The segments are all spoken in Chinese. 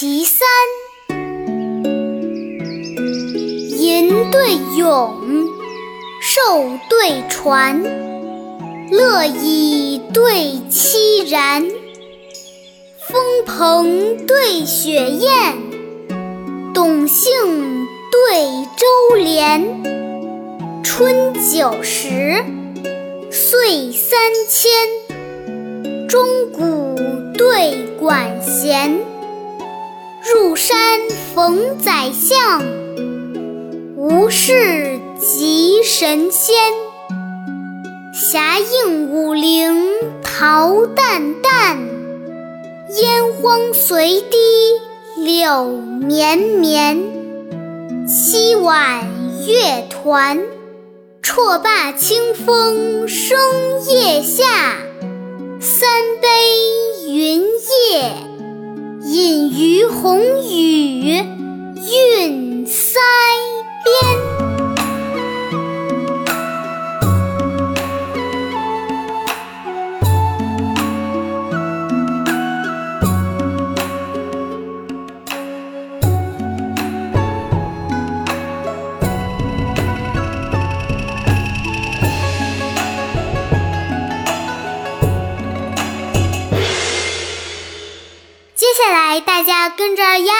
其三，吟对咏，寿对传，乐以对凄然，风鹏对雪雁，董姓对周连，春九十，岁三千，钟鼓对管弦，入山逢宰相，无事即神仙。霞映五陵桃淡淡，烟荒随堤柳绵绵。七晚乐团，绰罢清风生夜下。三杯云大家跟着二丫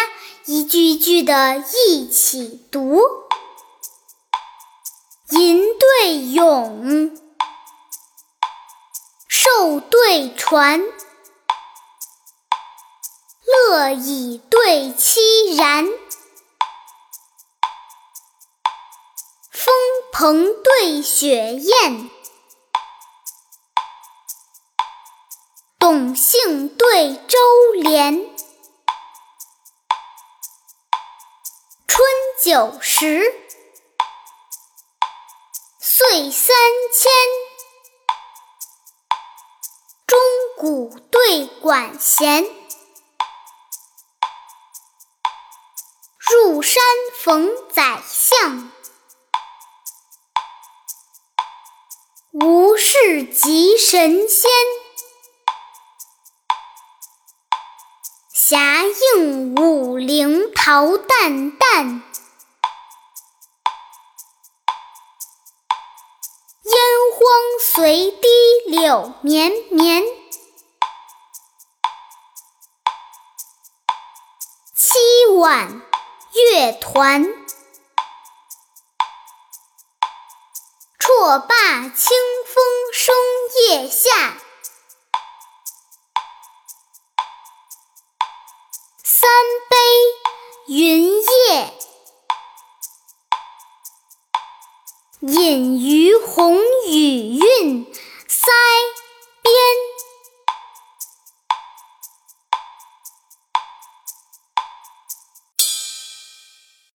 一句一句的一起读：吟对咏，授对传，乐以对凄然，风鹏对雪雁。董姓对周连，九十，岁三千，钟鼓对管弦，入山逢宰相，无事即神仙。霞映五陵桃淡淡，随堤柳绵绵。七晚乐团，错罢清风生夜下。三杯云隐于红与韵，腮。